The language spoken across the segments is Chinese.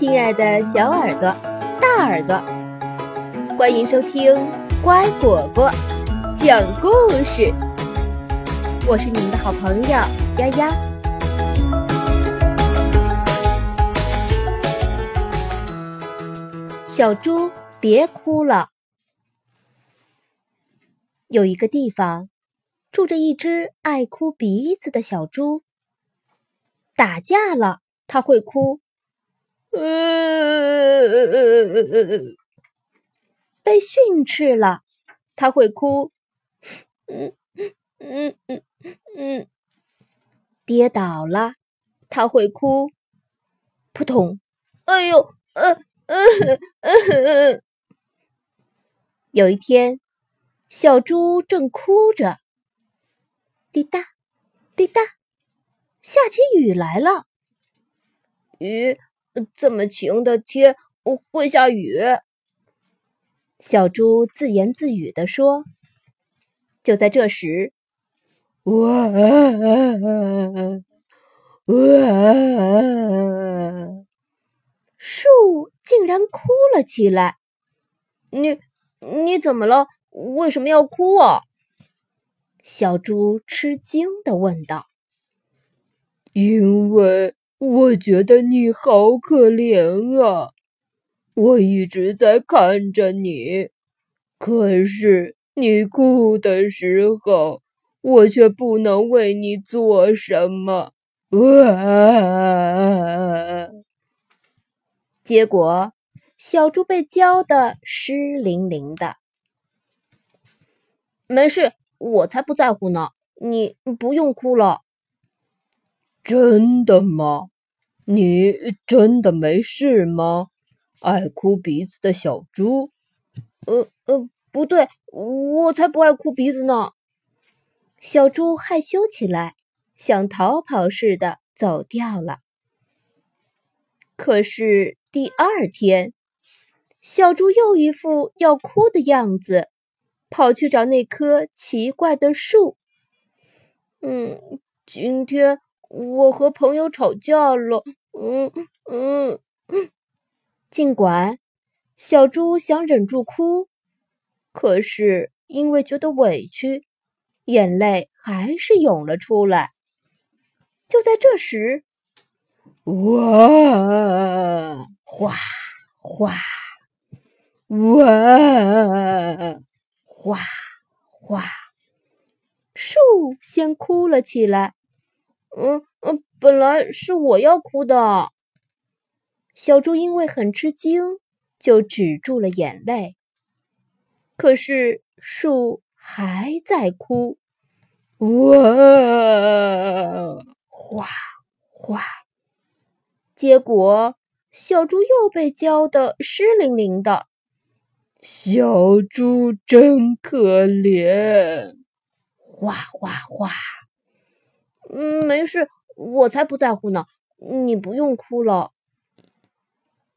亲爱的小耳朵、大耳朵，欢迎收听乖果果讲故事。我是你们的好朋友丫丫。小猪，别哭了。有一个地方，住着一只爱哭鼻子的小猪。打架了，它会哭。呃，被训斥了，他会哭。嗯嗯嗯嗯，跌倒了，他会哭。扑通！哎呦，呃呃呃。有一天，小猪正哭着，滴答滴答，下起雨来了。雨。这么晴的天，会下雨。小猪自言自语地说。就在这时，哇哇！树竟然哭了起来。你你怎么了？为什么要哭啊？小猪吃惊的问道。因为。我觉得你好可怜啊！我一直在看着你，可是你哭的时候，我却不能为你做什么。哇！结果，小猪被浇得湿淋淋的。没事，我才不在乎呢。你不用哭了。真的吗？你真的没事吗？爱哭鼻子的小猪。呃呃，不对，我才不爱哭鼻子呢。小猪害羞起来，像逃跑似的走掉了。可是第二天，小猪又一副要哭的样子，跑去找那棵奇怪的树。嗯，今天我和朋友吵架了。嗯嗯嗯，尽管小猪想忍住哭，可是因为觉得委屈，眼泪还是涌了出来。就在这时，哇哗哗哇哗哗，树先哭了起来。嗯嗯。本来是我要哭的，小猪因为很吃惊，就止住了眼泪。可是树还在哭，哇，哗哗，结果小猪又被浇得湿淋淋的。小猪真可怜，哗哗哗，嗯，没事。我才不在乎呢！你不用哭了。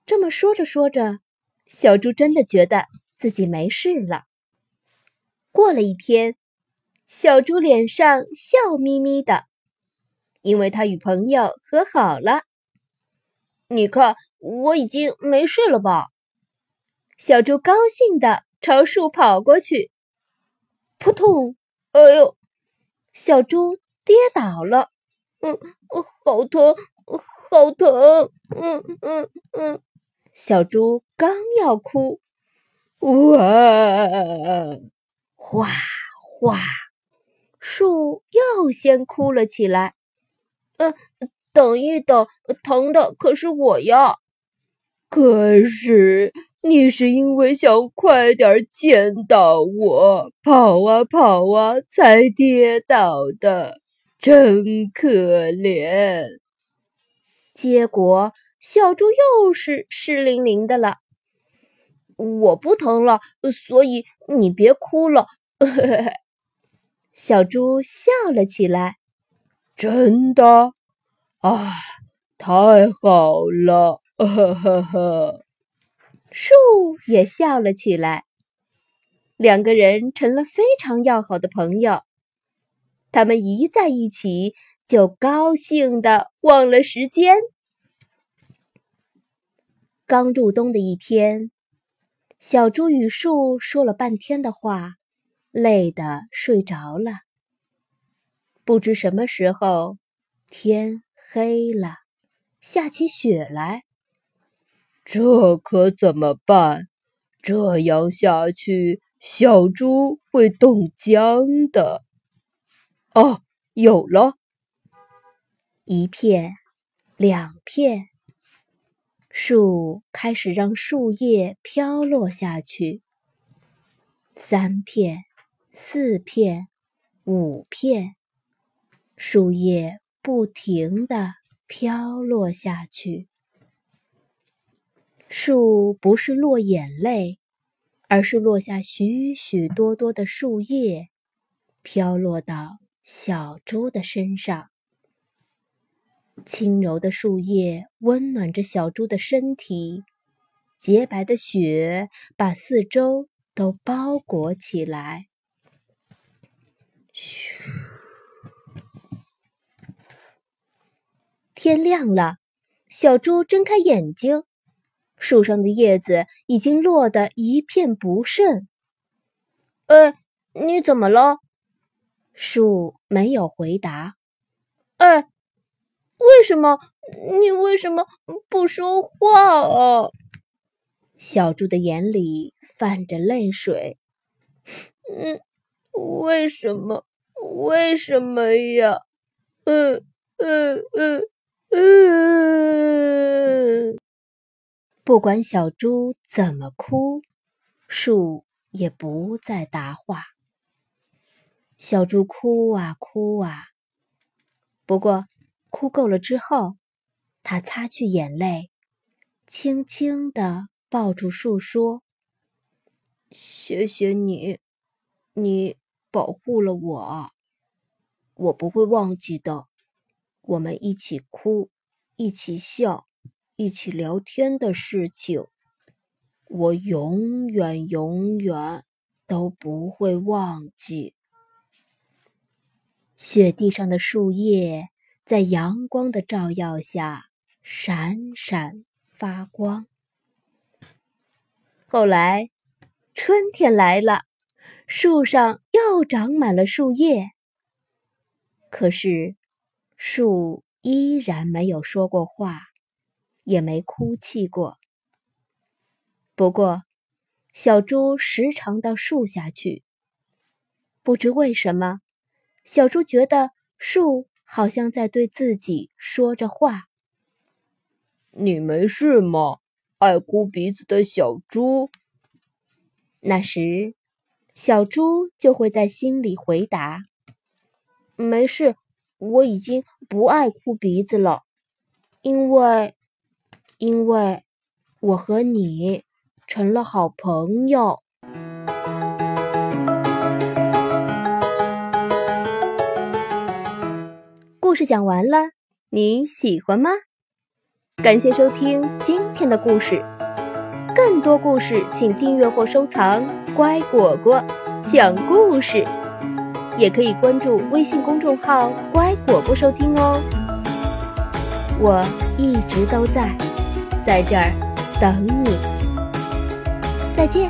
这么说着说着，小猪真的觉得自己没事了。过了一天，小猪脸上笑眯眯的，因为他与朋友和好了。你看，我已经没事了吧？小猪高兴的朝树跑过去，扑通！哎呦，小猪跌倒了。嗯，好疼，好疼！嗯嗯嗯，小猪刚要哭，哇，哗哗，树又先哭了起来。嗯，等一等，疼的可是我呀。可是你是因为想快点见到我，跑啊跑啊才跌倒的。真可怜，结果小猪又是湿淋淋的了。我不疼了，所以你别哭了。小猪笑了起来。真的啊，太好了！呵呵呵，树也笑了起来。两个人成了非常要好的朋友。他们一在一起，就高兴的忘了时间。刚入冬的一天，小猪与树说了半天的话，累得睡着了。不知什么时候，天黑了，下起雪来。这可怎么办？这样下去，小猪会冻僵的。哦，有了！一片，两片，树开始让树叶飘落下去。三片，四片，五片，树叶不停地飘落下去。树不是落眼泪，而是落下许许多多的树叶，飘落到小猪的身上。轻柔的树叶温暖着小猪的身体，洁白的雪把四周都包裹起来。嘘，天亮了，小猪睁开眼睛。树上的叶子已经落得一片不剩。哎，你怎么了？树没有回答。哎，为什么？你为什么不说话啊？小猪的眼里泛着泪水。嗯，为什么？为什么呀？嗯嗯嗯嗯。不管小猪怎么哭，树也不再答话。小猪哭啊哭啊，不过哭够了之后，它擦去眼泪，轻轻地抱住树说：“谢谢你，你保护了我，我不会忘记的。我们一起哭，一起笑。”一起聊天的事情，我永远永远都不会忘记。雪地上的树叶在阳光的照耀下闪闪发光。后来，春天来了，树上又长满了树叶。可是，树依然没有说过话。也没哭泣过。不过，小猪时常到树下去。不知为什么，小猪觉得树好像在对自己说着话。你没事吗，爱哭鼻子的小猪？那时，小猪就会在心里回答：“没事，我已经不爱哭鼻子了，因为……”因为我和你成了好朋友。故事讲完了，你喜欢吗？感谢收听今天的故事，更多故事请订阅或收藏“乖果果讲故事”，也可以关注微信公众号“乖果果”收听哦。我一直都在。在这儿等你，再见。